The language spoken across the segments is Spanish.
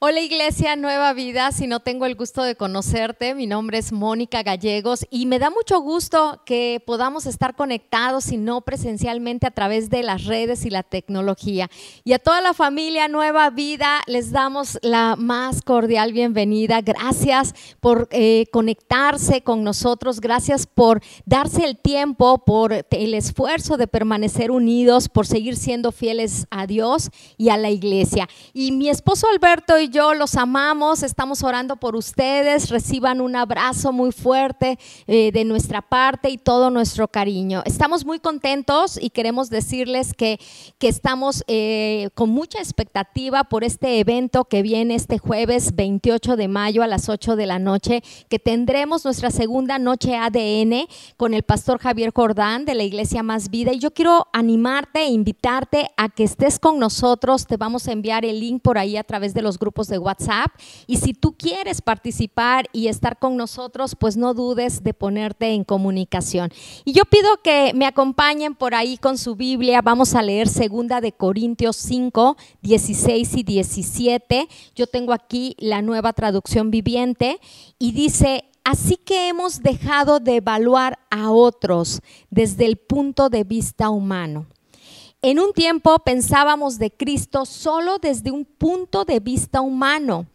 Hola Iglesia Nueva Vida, si no tengo el gusto de conocerte, mi nombre es Mónica Gallegos y me da mucho gusto que podamos estar conectados y no presencialmente a través de las redes y la tecnología. Y a toda la familia Nueva Vida les damos la más cordial bienvenida. Gracias por eh, conectarse con nosotros, gracias por darse el tiempo, por el esfuerzo de permanecer unidos, por seguir siendo fieles a Dios y a la iglesia. Y mi esposo Alberto y yo los amamos, estamos orando por ustedes, reciban un abrazo muy fuerte eh, de nuestra parte y todo nuestro cariño. Estamos muy contentos y queremos decirles que, que estamos eh, con mucha expectativa por este evento que viene este jueves 28 de mayo a las 8 de la noche, que tendremos nuestra segunda noche ADN con el pastor Javier Jordán de la Iglesia Más Vida. Y yo quiero animarte e invitarte a que estés con nosotros. Te vamos a enviar el link por ahí a través de los grupos de WhatsApp. Y si tú quieres participar y estar con nosotros, pues no dudes de ponerte en comunicación. Y yo pido que me acompañen por ahí con su Biblia. Vamos a leer segunda de Corintios 5, 16 y 17. Yo tengo aquí la nueva traducción viviente y dice, Así que hemos dejado de evaluar a otros desde el punto de vista humano en un tiempo pensábamos de Cristo solo desde un punto de vista humano.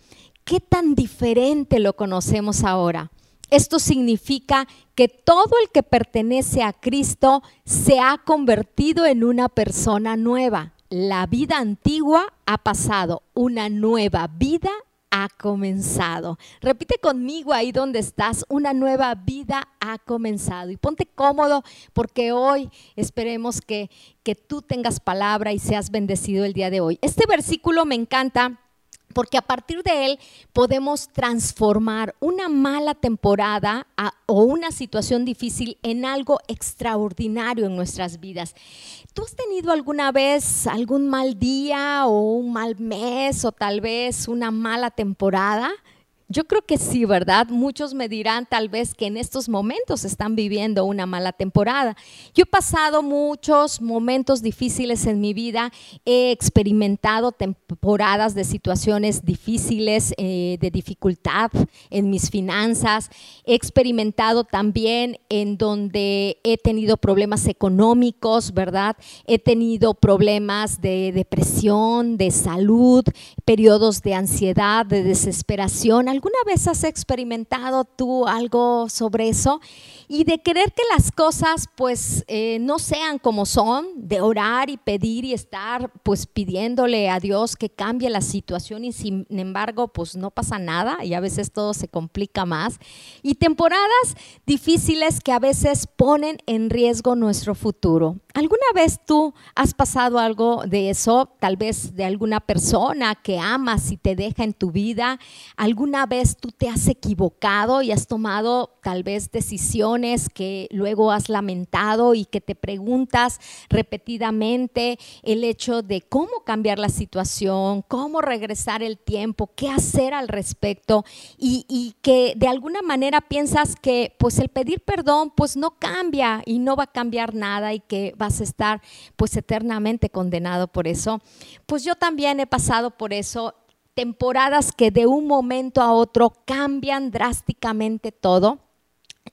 ¿Qué tan diferente lo conocemos ahora? Esto significa que todo el que pertenece a Cristo se ha convertido en una persona nueva. La vida antigua ha pasado, una nueva vida ha comenzado. Repite conmigo ahí donde estás, una nueva vida ha comenzado. Y ponte cómodo porque hoy esperemos que, que tú tengas palabra y seas bendecido el día de hoy. Este versículo me encanta porque a partir de él podemos transformar una mala temporada o una situación difícil en algo extraordinario en nuestras vidas. ¿Tú has tenido alguna vez algún mal día o un mal mes o tal vez una mala temporada? Yo creo que sí, ¿verdad? Muchos me dirán tal vez que en estos momentos están viviendo una mala temporada. Yo he pasado muchos momentos difíciles en mi vida, he experimentado temporadas de situaciones difíciles, eh, de dificultad en mis finanzas, he experimentado también en donde he tenido problemas económicos, ¿verdad? He tenido problemas de depresión, de salud, periodos de ansiedad, de desesperación ¿Alguna vez has experimentado tú algo sobre eso? Y de querer que las cosas pues eh, no sean como son, de orar y pedir y estar pues pidiéndole a Dios que cambie la situación y sin embargo pues no pasa nada y a veces todo se complica más. Y temporadas difíciles que a veces ponen en riesgo nuestro futuro. ¿Alguna vez tú has pasado algo de eso? Tal vez de alguna persona que amas y te deja en tu vida. ¿Alguna vez tú te has equivocado y has tomado tal vez decisiones que luego has lamentado y que te preguntas repetidamente el hecho de cómo cambiar la situación, cómo regresar el tiempo, qué hacer al respecto y, que de alguna manera piensas que pues el pedir perdón pues no cambia y no va a cambiar nada y que vas a estar pues eternamente condenado por eso. Pues yo también he pasado por eso, temporadas que de un momento a otro cambian drásticamente todo.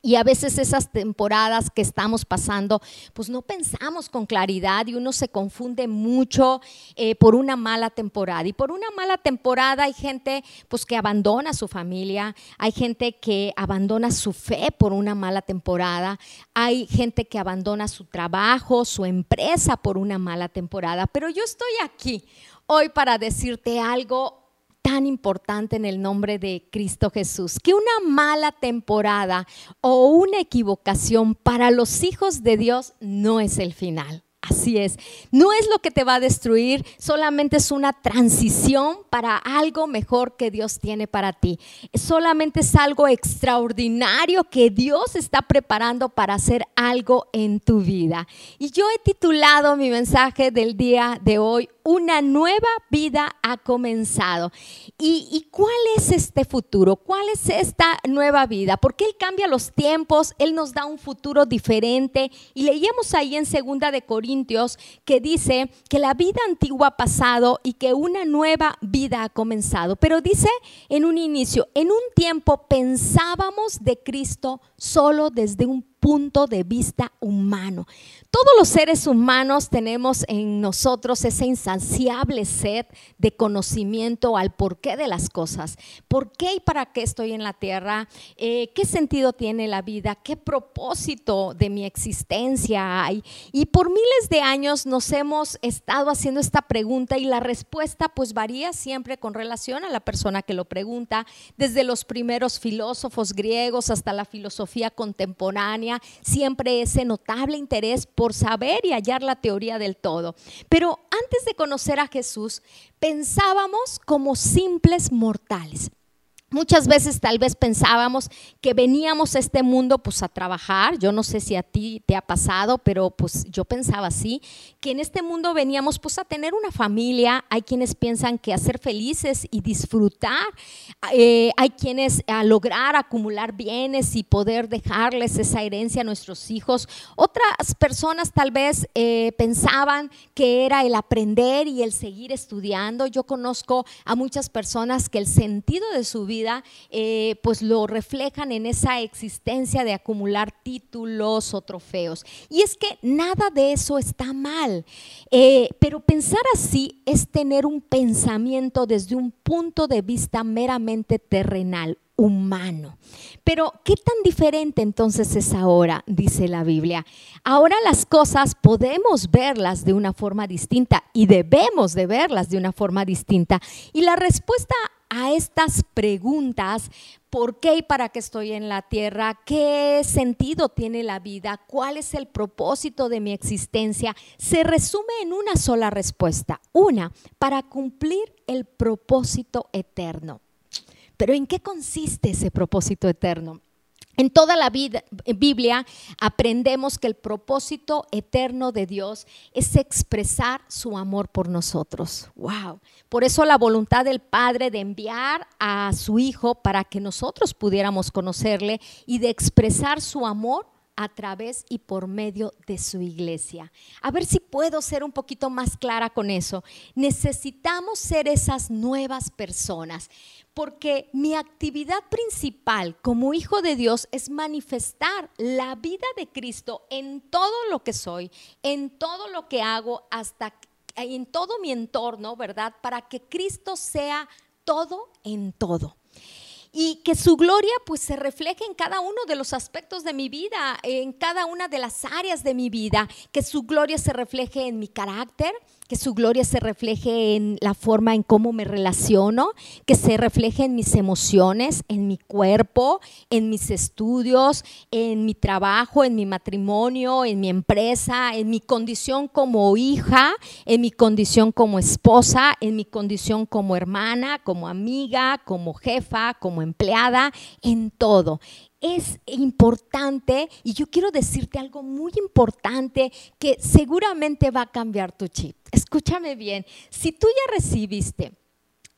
Y a veces esas temporadas que estamos pasando, pues no pensamos con claridad y uno se confunde mucho eh, por una mala temporada. Y por una mala temporada hay gente pues que abandona su familia, hay gente que abandona su fe por una mala temporada, hay gente que abandona su trabajo, su empresa por una mala temporada. Pero yo estoy aquí hoy para decirte algo tan importante en el nombre de Cristo Jesús, que una mala temporada o una equivocación para los hijos de Dios no es el final. Así es, no es lo que te va a destruir, solamente es una transición para algo mejor que Dios tiene para ti. Solamente es algo extraordinario que Dios está preparando para hacer algo en tu vida. Y yo he titulado mi mensaje del día de hoy, una nueva vida ha comenzado. ¿Y, ¿Y, cuál es este futuro? ¿Cuál es esta nueva vida? Porque Él cambia los tiempos, Él nos da un futuro diferente. Y leíamos ahí en Segunda de Corintios que dice que la vida antigua ha pasado y que una nueva vida ha comenzado. Pero dice en un inicio, en un tiempo pensábamos de Cristo solo desde un punto de vista humano. Todos los seres humanos tenemos en nosotros esa insaciable sed de conocimiento al porqué de las cosas. ¿Por qué y para qué estoy en la tierra? Eh, ¿Qué sentido tiene la vida? ¿Qué propósito de mi existencia hay? Y por miles de años nos hemos estado haciendo esta pregunta y la respuesta pues varía siempre con relación a la persona que lo pregunta, desde los primeros filósofos griegos hasta la filosofía contemporánea siempre ese notable interés por saber y hallar la teoría del todo. Pero antes de conocer a Jesús, pensábamos como simples mortales. Muchas veces tal vez pensábamos que veníamos a este mundo pues a trabajar, yo no sé si a ti te ha pasado, pero pues yo pensaba así, que en este mundo veníamos pues a tener una familia, hay quienes piensan que a ser felices y disfrutar, eh, hay quienes a lograr acumular bienes y poder dejarles esa herencia a nuestros hijos, otras personas tal vez eh, pensaban que era el aprender y el seguir estudiando, yo conozco a muchas personas que el sentido de su vida eh, pues lo reflejan en esa existencia de acumular títulos o trofeos. Y es que nada de eso está mal, eh, pero pensar así es tener un pensamiento desde un punto de vista meramente terrenal, humano. Pero, ¿qué tan diferente entonces es ahora? Dice la Biblia. Ahora las cosas podemos verlas de una forma distinta y debemos de verlas de una forma distinta. Y la respuesta a estas preguntas, ¿por qué y para qué estoy en la tierra? ¿Qué sentido tiene la vida? ¿Cuál es el propósito de mi existencia? Se resume en una sola respuesta, una, para cumplir el propósito eterno. Pero ¿en qué consiste ese propósito eterno? En toda la vida, Biblia aprendemos que el propósito eterno de Dios es expresar su amor por nosotros. Wow. Por eso la voluntad del Padre de enviar a su Hijo para que nosotros pudiéramos conocerle y de expresar su amor a través y por medio de su iglesia. A ver si puedo ser un poquito más clara con eso. Necesitamos ser esas nuevas personas porque mi actividad principal como hijo de Dios es manifestar la vida de Cristo en todo lo que soy, en todo lo que hago, hasta en todo mi entorno, ¿verdad? Para que Cristo sea todo en todo y que su gloria pues se refleje en cada uno de los aspectos de mi vida, en cada una de las áreas de mi vida, que su gloria se refleje en mi carácter, que su gloria se refleje en la forma en cómo me relaciono, que se refleje en mis emociones, en mi cuerpo, en mis estudios, en mi trabajo, en mi matrimonio, en mi empresa, en mi condición como hija, en mi condición como esposa, en mi condición como hermana, como amiga, como jefa, como empleada, en todo es importante y yo quiero decirte algo muy importante que seguramente va a cambiar tu chip. Escúchame bien, si tú ya recibiste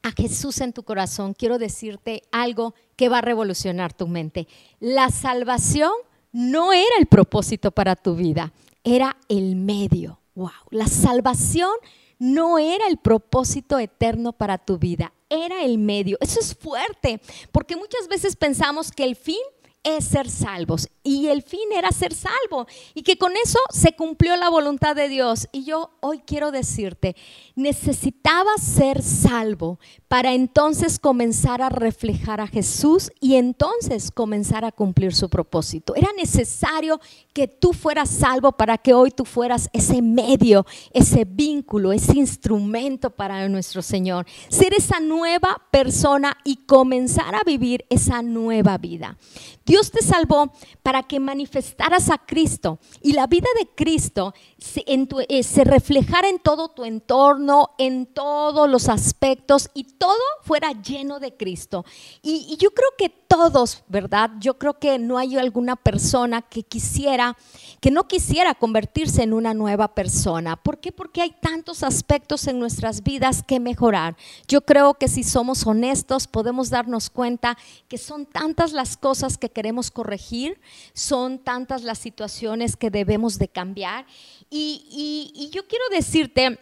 a Jesús en tu corazón, quiero decirte algo que va a revolucionar tu mente. La salvación no era el propósito para tu vida, era el medio. Wow, la salvación no era el propósito eterno para tu vida, era el medio. Eso es fuerte, porque muchas veces pensamos que el fin es ser salvos. Y el fin era ser salvo. Y que con eso se cumplió la voluntad de Dios. Y yo hoy quiero decirte, necesitaba ser salvo para entonces comenzar a reflejar a Jesús y entonces comenzar a cumplir su propósito. Era necesario que tú fueras salvo para que hoy tú fueras ese medio, ese vínculo, ese instrumento para nuestro Señor. Ser esa nueva persona y comenzar a vivir esa nueva vida. Dios te salvó para que manifestaras a Cristo y la vida de Cristo se, eh, se reflejara en todo tu entorno, en todos los aspectos y todo fuera lleno de Cristo. Y, y yo creo que todos, ¿verdad? Yo creo que no hay alguna persona que quisiera, que no quisiera convertirse en una nueva persona. ¿Por qué? Porque hay tantos aspectos en nuestras vidas que mejorar. Yo creo que si somos honestos podemos darnos cuenta que son tantas las cosas que queremos corregir, son tantas las situaciones que debemos de cambiar. Y, y yo quiero decirte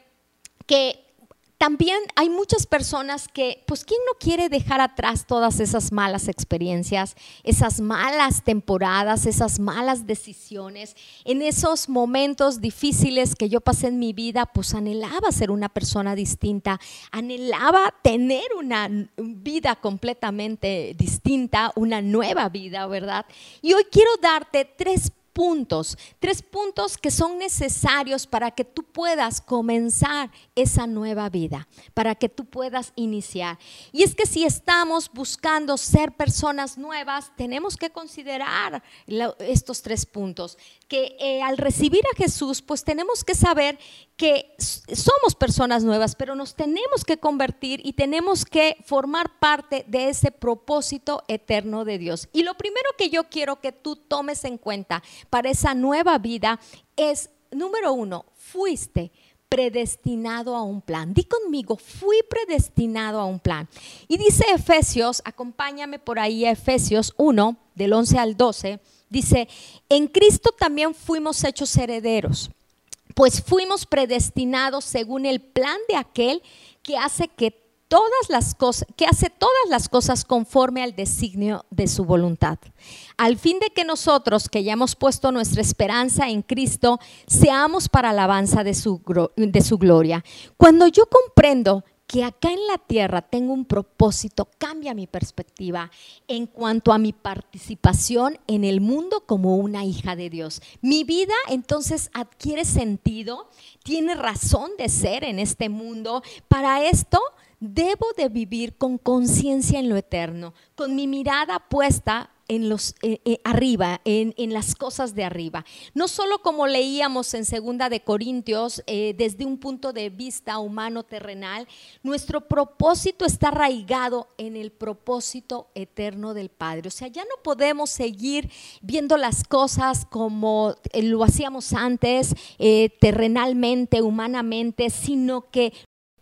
que también hay muchas personas que, pues, ¿quién no quiere dejar atrás todas esas malas experiencias, esas malas temporadas, esas malas decisiones? En esos momentos difíciles que yo pasé en mi vida, pues anhelaba ser una persona distinta, anhelaba tener una vida completamente distinta, una nueva vida, ¿verdad? Y hoy quiero darte tres puntos, tres puntos que son necesarios para que tú puedas comenzar esa nueva vida, para que tú puedas iniciar. Y es que si estamos buscando ser personas nuevas, tenemos que considerar estos tres puntos, que eh, al recibir a Jesús, pues tenemos que saber que somos personas nuevas, pero nos tenemos que convertir y tenemos que formar parte de ese propósito eterno de Dios. Y lo primero que yo quiero que tú tomes en cuenta para esa nueva vida es, número uno, fuiste predestinado a un plan. Di conmigo, fui predestinado a un plan. Y dice Efesios, acompáñame por ahí a Efesios 1, del 11 al 12, dice, en Cristo también fuimos hechos herederos pues fuimos predestinados según el plan de aquel que hace que todas las cosas, que hace todas las cosas conforme al designio de su voluntad. Al fin de que nosotros, que ya hemos puesto nuestra esperanza en Cristo, seamos para alabanza de su, de su gloria. Cuando yo comprendo que acá en la tierra tengo un propósito, cambia mi perspectiva en cuanto a mi participación en el mundo como una hija de Dios. Mi vida entonces adquiere sentido, tiene razón de ser en este mundo. Para esto debo de vivir con conciencia en lo eterno, con mi mirada puesta en eh, eh, arriba, en, las cosas de arriba. No solo como leíamos en segunda de Corintios, eh, desde un punto de vista humano terrenal, nuestro propósito está arraigado en el propósito eterno del Padre. O sea, ya no podemos seguir viendo las cosas como lo hacíamos antes, terrenalmente, humanamente, sino que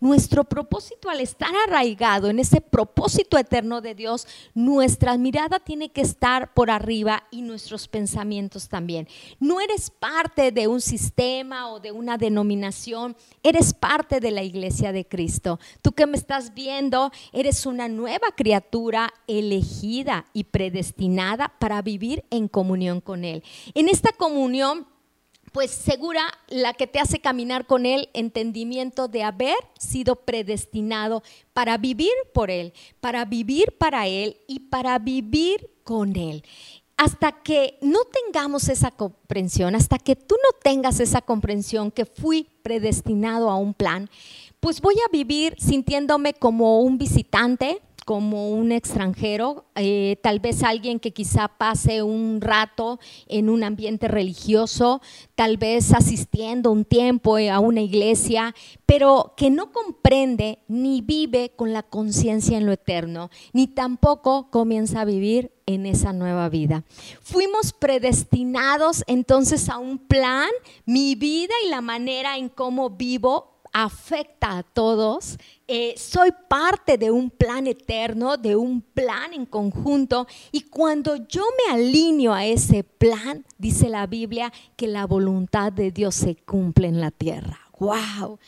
nuestro propósito al estar arraigado en ese propósito eterno de Dios, nuestra mirada tiene que estar por arriba y nuestros pensamientos también. No eres parte de un sistema o de una denominación, eres parte de la iglesia de Cristo. Tú que me estás viendo, eres una nueva criatura elegida y predestinada para vivir en comunión con Él. En esta comunión pues segura la que te hace caminar con Él, entendimiento de haber sido predestinado para vivir por Él, para vivir para Él y para vivir con Él. Hasta que no tengamos esa comprensión, hasta que tú no tengas esa comprensión que fui predestinado a un plan, pues voy a vivir sintiéndome como un visitante, como un extranjero, eh, tal vez alguien que quizá pase un rato en un ambiente religioso, tal vez asistiendo un tiempo a una iglesia, pero que no comprende ni vive con la conciencia en lo eterno, ni tampoco comienza a vivir en esa nueva vida. Fuimos predestinados entonces a un plan, mi vida y la manera en cómo vivo afecta a todos. Eh, soy parte de un plan eterno, de un plan en conjunto. Y cuando yo me alineo a ese plan, dice la Biblia, que la voluntad de Dios se cumple en la tierra. ¡Wow!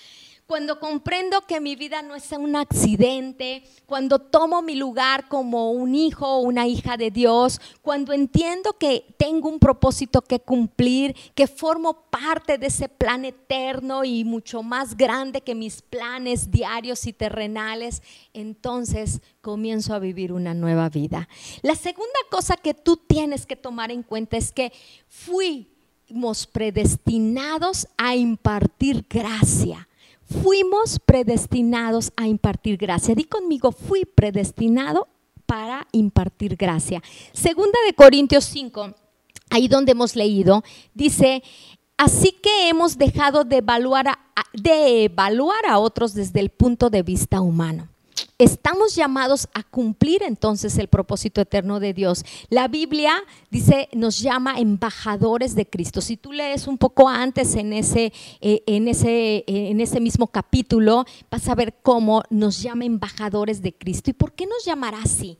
Cuando comprendo que mi vida no es un accidente, cuando tomo mi lugar como un hijo o una hija de Dios, cuando entiendo que tengo un propósito que cumplir, que formo parte de ese plan eterno y mucho más grande que mis planes diarios y terrenales, entonces comienzo a vivir una nueva vida. La segunda cosa que tú tienes que tomar en cuenta es que fuimos predestinados a impartir gracia fuimos predestinados a impartir gracia. Di conmigo, fui predestinado para impartir gracia. Segunda de Corintios 5, ahí donde hemos leído, dice, así que hemos dejado de evaluar a, de evaluar a otros desde el punto de vista humano estamos llamados a cumplir entonces el propósito eterno de Dios. La Biblia dice, nos llama embajadores de Cristo. Si tú lees un poco antes en ese, eh, en ese, en ese mismo capítulo, vas a ver cómo nos llama embajadores de Cristo. ¿Y por qué nos llamará así?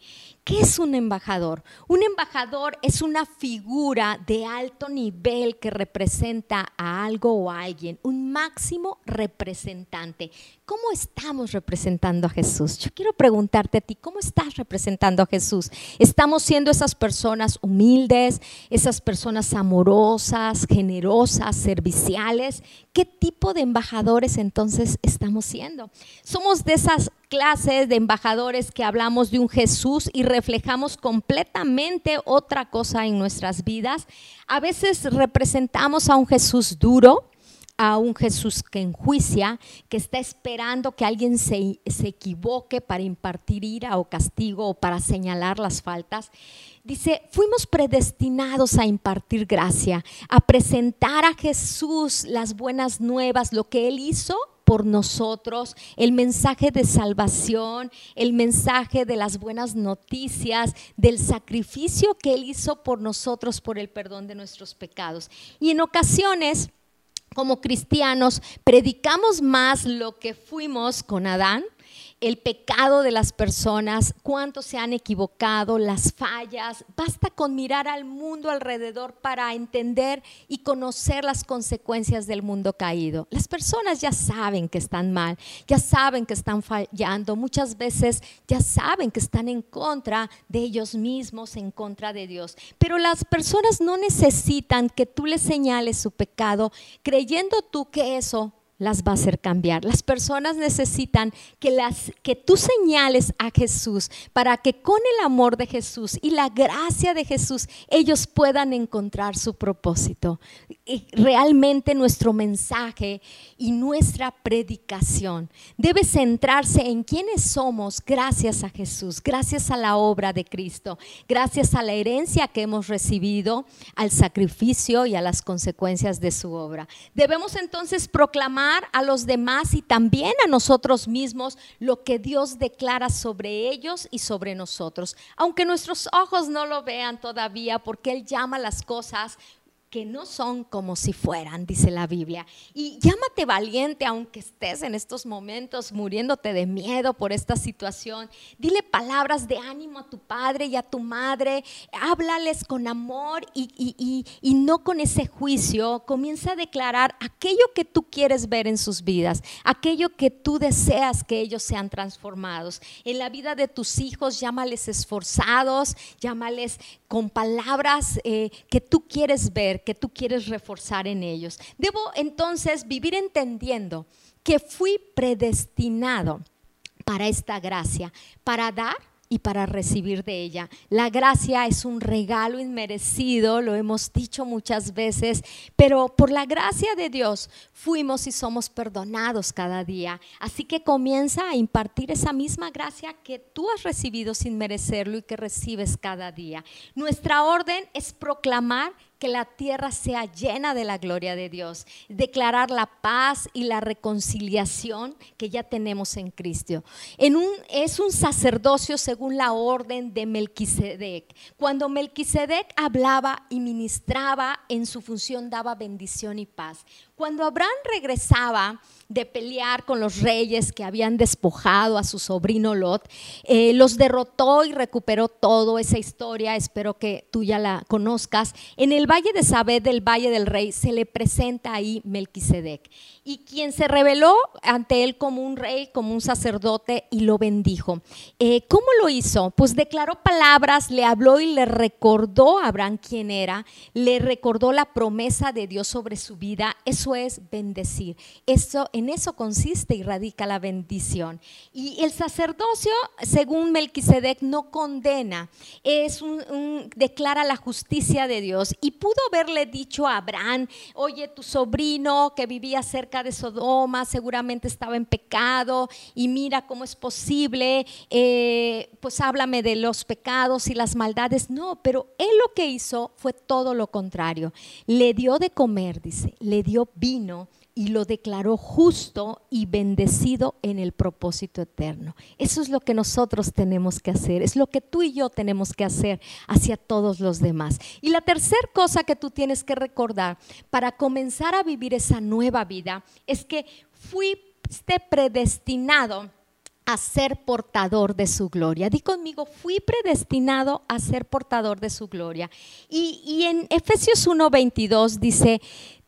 ¿Qué es un embajador? Un embajador es una figura de alto nivel que representa a algo o a alguien, un máximo representante. ¿Cómo estamos representando a Jesús? Yo quiero preguntarte a ti, ¿cómo estás representando a Jesús? ¿Estamos siendo esas personas humildes, esas personas amorosas, generosas, serviciales? ¿Qué tipo de embajadores entonces estamos siendo? Somos de esas clases de embajadores que hablamos de un Jesús y reflejamos completamente otra cosa en nuestras vidas. A veces representamos a un Jesús duro, a un Jesús que enjuicia, que está esperando que alguien se, se, equivoque para impartir ira o castigo o para señalar las faltas. Dice, fuimos predestinados a impartir gracia, a presentar a Jesús las buenas nuevas, lo que Él hizo por nosotros, el mensaje de salvación, el mensaje de las buenas noticias, del sacrificio que Él hizo por nosotros por el perdón de nuestros pecados. Y en ocasiones, como cristianos, predicamos más lo que fuimos con Adán el pecado de las personas, cuántos se han equivocado, las fallas. Basta con mirar al mundo alrededor para entender y conocer las consecuencias del mundo caído. Las personas ya saben que están mal, ya saben que están fallando, muchas veces ya saben que están en contra de ellos mismos, en contra de Dios. Pero las personas no necesitan que tú les señales su pecado creyendo tú que eso las va a hacer cambiar. Las personas necesitan que, las, que tú señales a Jesús para que con el amor de Jesús y la gracia de Jesús ellos puedan encontrar su propósito. Realmente nuestro mensaje y nuestra predicación debe centrarse en quiénes somos gracias a Jesús, gracias a la obra de Cristo, gracias a la herencia que hemos recibido, al sacrificio y a las consecuencias de su obra. Debemos entonces proclamar a los demás y también a nosotros mismos lo que Dios declara sobre ellos y sobre nosotros. Aunque nuestros ojos no lo vean todavía, porque Él llama las cosas que no son como si fueran, dice la Biblia. Y llámate valiente aunque estés en estos momentos muriéndote de miedo por esta situación. Dile palabras de ánimo a tu padre y a tu madre. Háblales con amor y, y no con ese juicio. Comienza a declarar aquello que tú quieres ver en sus vidas, aquello que tú deseas que ellos sean transformados. En la vida de tus hijos, llámales esforzados, llámales con palabras eh, que tú quieres ver, que tú quieres reforzar en ellos. Debo entonces vivir entendiendo que fui predestinado para esta gracia, para dar y para recibir de ella. La gracia es un regalo inmerecido, lo hemos dicho muchas veces, pero por la gracia de Dios fuimos y somos perdonados cada día. Así que comienza a impartir esa misma gracia que tú has recibido sin merecerlo y que recibes cada día. Nuestra orden es proclamar que la tierra sea llena de la gloria de Dios, declarar la paz y la reconciliación que ya tenemos en Cristo. Es un sacerdocio según la orden de Melquisedec. Cuando Melquisedec hablaba y ministraba, en su función daba bendición y paz. Cuando Abraham regresaba de pelear con los reyes que habían despojado a su sobrino Lot, eh, los derrotó y recuperó todo esa historia, espero que tú ya la conozcas. En el valle de Sabed, del valle del rey, se le presenta ahí Melquisedec. Y quien se reveló ante él como un rey, como un sacerdote, y lo bendijo. Eh, ¿Cómo lo hizo? Pues declaró palabras, le habló y le recordó a Abraham quién era, le recordó la promesa de Dios sobre su vida. Eso es bendecir. Eso, en eso consiste y radica la bendición. Y el sacerdocio, según Melquisedec, no condena, es un, declara la justicia de Dios. Y pudo haberle dicho a Abraham, oye, tu sobrino que vivía cerca de Sodoma seguramente estaba en pecado y mira cómo es posible, eh, pues háblame de los pecados y las maldades. No, pero él lo que hizo fue todo lo contrario. Le dio de comer, dice, le dio vino y lo declaró justo y bendecido en el propósito eterno. Eso es lo que nosotros tenemos que hacer, es lo que tú y yo tenemos que hacer hacia todos los demás. Y la tercera cosa que tú tienes que recordar para comenzar a vivir esa nueva vida es que fuiste predestinado a ser portador de su gloria. Di conmigo, fui predestinado a ser portador de su gloria. Y, y en Efesios 1:22 dice,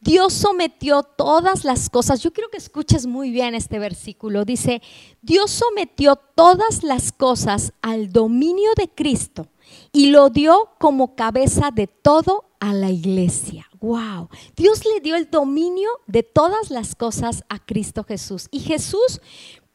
Dios sometió todas las cosas. Yo quiero que escuches muy bien este versículo. Dice, Dios sometió todas las cosas al dominio de Cristo y lo dio como cabeza de todo a la iglesia. Wow. Dios le dio el dominio de todas las cosas a Cristo Jesús. Y Jesús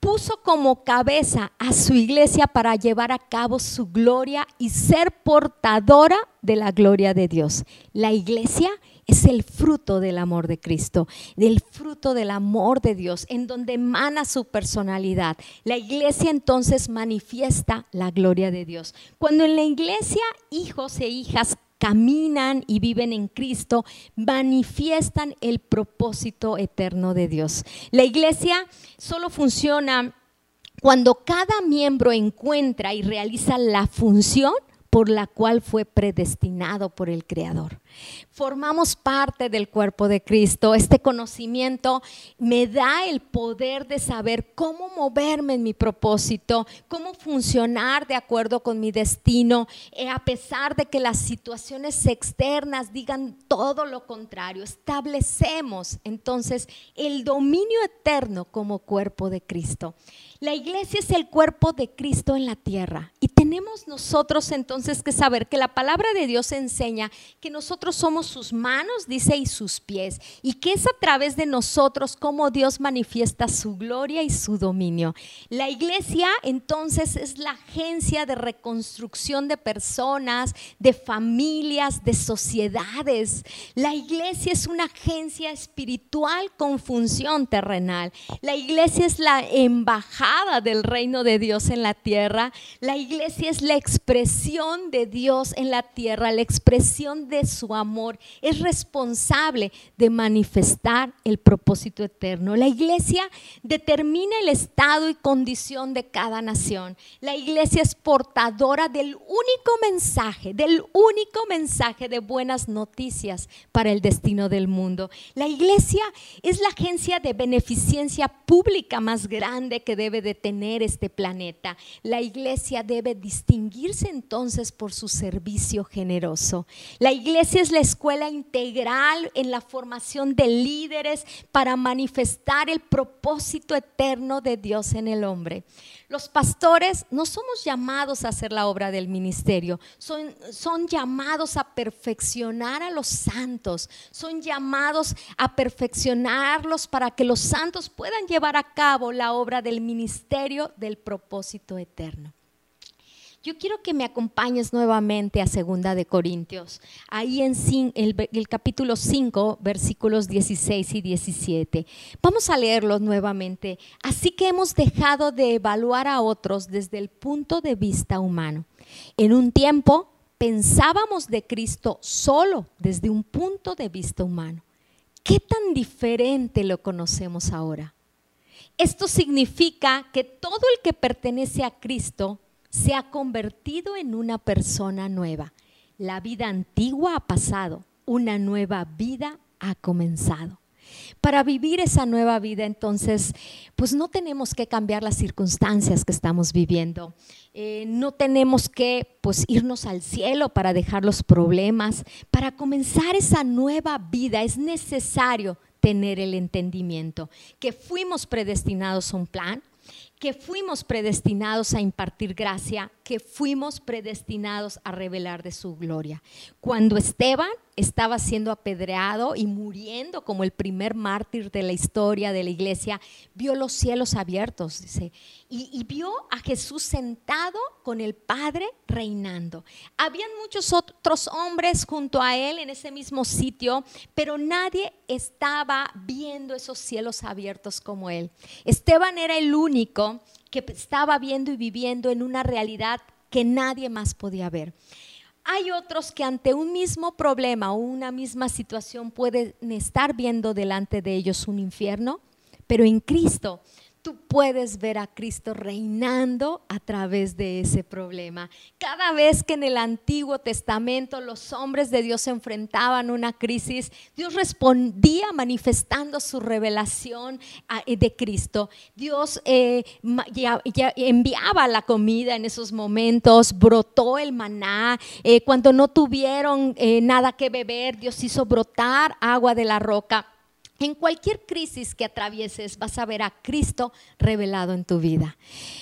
puso como cabeza a su iglesia para llevar a cabo su gloria y ser portadora de la gloria de Dios. La iglesia es el fruto del amor de Cristo, del fruto del amor de Dios, en donde emana su personalidad. La iglesia entonces manifiesta la gloria de Dios. Cuando en la iglesia hijos e hijas caminan y viven en Cristo, manifiestan el propósito eterno de Dios. La iglesia solo funciona cuando cada miembro encuentra y realiza la función por la cual fue predestinado por el Creador. Formamos parte del cuerpo de Cristo. Este conocimiento me da el poder de saber cómo moverme en mi propósito, cómo funcionar de acuerdo con mi destino, eh, a pesar de que las situaciones externas digan todo lo contrario. Establecemos entonces el dominio eterno como cuerpo de Cristo. La iglesia es el cuerpo de Cristo en la tierra y tenemos nosotros entonces que saber que la palabra de Dios enseña que nosotros somos sus manos, dice, y sus pies, y que es a través de nosotros como Dios manifiesta su gloria y su dominio. La iglesia entonces es la agencia de reconstrucción de personas, de familias, de sociedades. La iglesia es una agencia espiritual con función terrenal. La iglesia es la embajada del reino de Dios en la tierra. La iglesia es la expresión de Dios en la tierra, la expresión de su amor. Es responsable de manifestar el propósito eterno. La iglesia determina el estado y condición de cada nación. La iglesia es portadora del único mensaje, del único mensaje de buenas noticias para el destino del mundo. La iglesia es la agencia de beneficencia pública más grande que debe de tener este planeta. La iglesia debe distinguirse entonces por su servicio generoso. La iglesia es la escuela integral en la formación de líderes para manifestar el propósito eterno de Dios en el hombre. Los pastores no somos llamados a hacer la obra del ministerio, son, son llamados a perfeccionar a los santos, son llamados a perfeccionarlos para que los santos puedan llevar a cabo la obra del ministerio del propósito eterno. Yo quiero que me acompañes nuevamente a Segunda de Corintios, ahí en el, el capítulo 5, versículos 16 y 17. Vamos a leerlos nuevamente. Así que hemos dejado de evaluar a otros desde el punto de vista humano. En un tiempo pensábamos de Cristo solo desde un punto de vista humano. ¿Qué tan diferente lo conocemos ahora? Esto significa que todo el que pertenece a Cristo se ha convertido en una persona nueva. La vida antigua ha pasado, una nueva vida ha comenzado. Para vivir esa nueva vida, entonces, pues no tenemos que cambiar las circunstancias que estamos viviendo. Eh, no tenemos que pues, irnos al cielo para dejar los problemas. Para comenzar esa nueva vida es necesario tener el entendimiento que fuimos predestinados a un plan, que fuimos predestinados a impartir gracia, que fuimos predestinados a revelar de su gloria. Cuando Esteban estaba siendo apedreado y muriendo como el primer mártir de la historia de la iglesia, vio los cielos abiertos, dice, y, vio a Jesús sentado con el Padre reinando. Habían muchos otros hombres junto a él en ese mismo sitio, pero nadie estaba viendo esos cielos abiertos como él. Esteban era el único que estaba viendo y viviendo en una realidad que nadie más podía ver. Hay otros que ante un mismo problema o una misma situación pueden estar viendo delante de ellos un infierno, pero en Cristo tú puedes ver a Cristo reinando a través de ese problema. Cada vez que en el Antiguo Testamento los hombres de Dios se enfrentaban a una crisis, Dios respondía manifestando su revelación eh, de Cristo. Dios eh, enviaba la comida en esos momentos, brotó el maná. Eh, cuando no tuvieron nada que beber, Dios hizo brotar agua de la roca. En cualquier crisis que atravieses vas a ver a Cristo revelado en tu vida.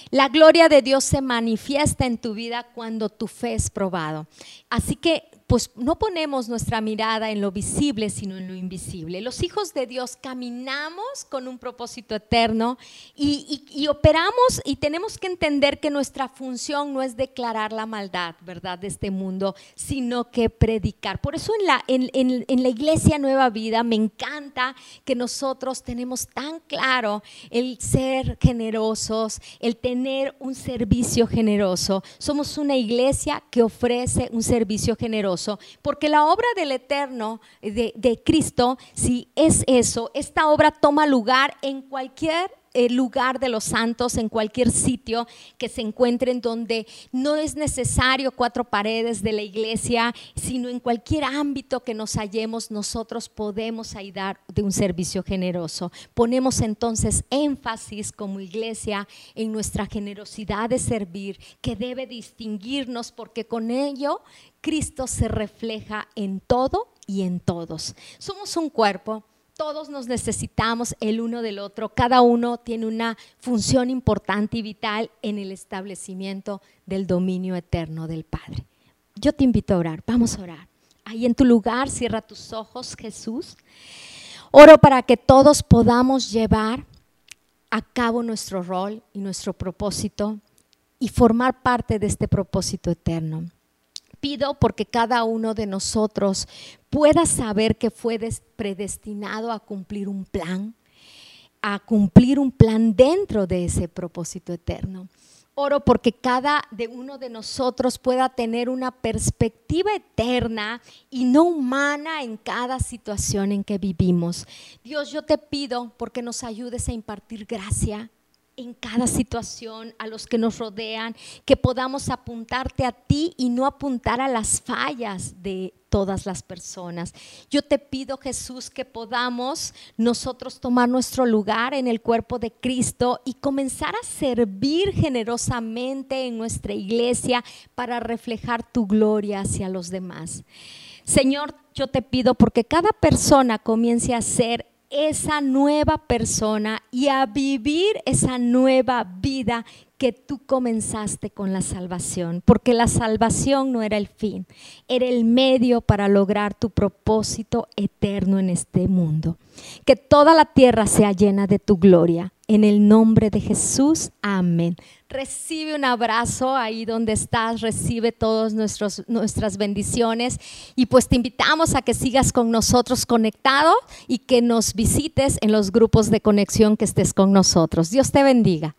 La gloria de Dios se manifiesta en tu vida cuando tu fe es probado. Así que pues no ponemos nuestra mirada en lo visible, sino en lo invisible. Los hijos de Dios caminamos con un propósito eterno y, operamos y tenemos que entender que nuestra función no es declarar la maldad, ¿verdad?, de este mundo, sino que predicar. Por eso en la, en la iglesia Nueva Vida me encanta que nosotros tenemos tan claro el ser generosos, el tener un servicio generoso. Somos una iglesia que ofrece un servicio generoso porque la obra del Eterno, de, de Cristo, si es eso, esta obra toma lugar en cualquier el lugar de los santos en cualquier sitio que se encuentren donde no es necesario cuatro paredes de la iglesia, sino en cualquier ámbito que nos hallemos, nosotros podemos ayudar de un servicio generoso. Ponemos entonces énfasis como iglesia en nuestra generosidad de servir, que debe distinguirnos porque con ello Cristo se refleja en todo y en todos. Somos un cuerpo todos nos necesitamos el uno del otro, cada uno tiene una función importante y vital en el establecimiento del dominio eterno del Padre. Yo te invito a orar, vamos a orar. Ahí en tu lugar, cierra tus ojos, Jesús. Oro para que todos podamos llevar a cabo nuestro rol y nuestro propósito y formar parte de este propósito eterno pido porque cada uno de nosotros pueda saber que fue predestinado a cumplir un plan, a cumplir un plan dentro de ese propósito eterno. Oro porque cada de uno de nosotros pueda tener una perspectiva eterna y no humana en cada situación en que vivimos. Dios, yo te pido porque nos ayudes a impartir gracia, en cada situación, a los que nos rodean, que podamos apuntarte a ti y no apuntar a las fallas de todas las personas. Yo te pido, Jesús, que podamos nosotros tomar nuestro lugar en el cuerpo de Cristo y comenzar a servir generosamente en nuestra iglesia para reflejar tu gloria hacia los demás. Señor, yo te pido porque cada persona comience a ser esa nueva persona y a vivir esa nueva vida que tú comenzaste con la salvación, porque la salvación no era el fin, era el medio para lograr tu propósito eterno en este mundo. Que toda la tierra sea llena de tu gloria. En el nombre de Jesús, amén. Recibe un abrazo ahí donde estás, recibe todas nuestras bendiciones y pues te invitamos a que sigas con nosotros conectado y que nos visites en los grupos de conexión que estés con nosotros. Dios te bendiga.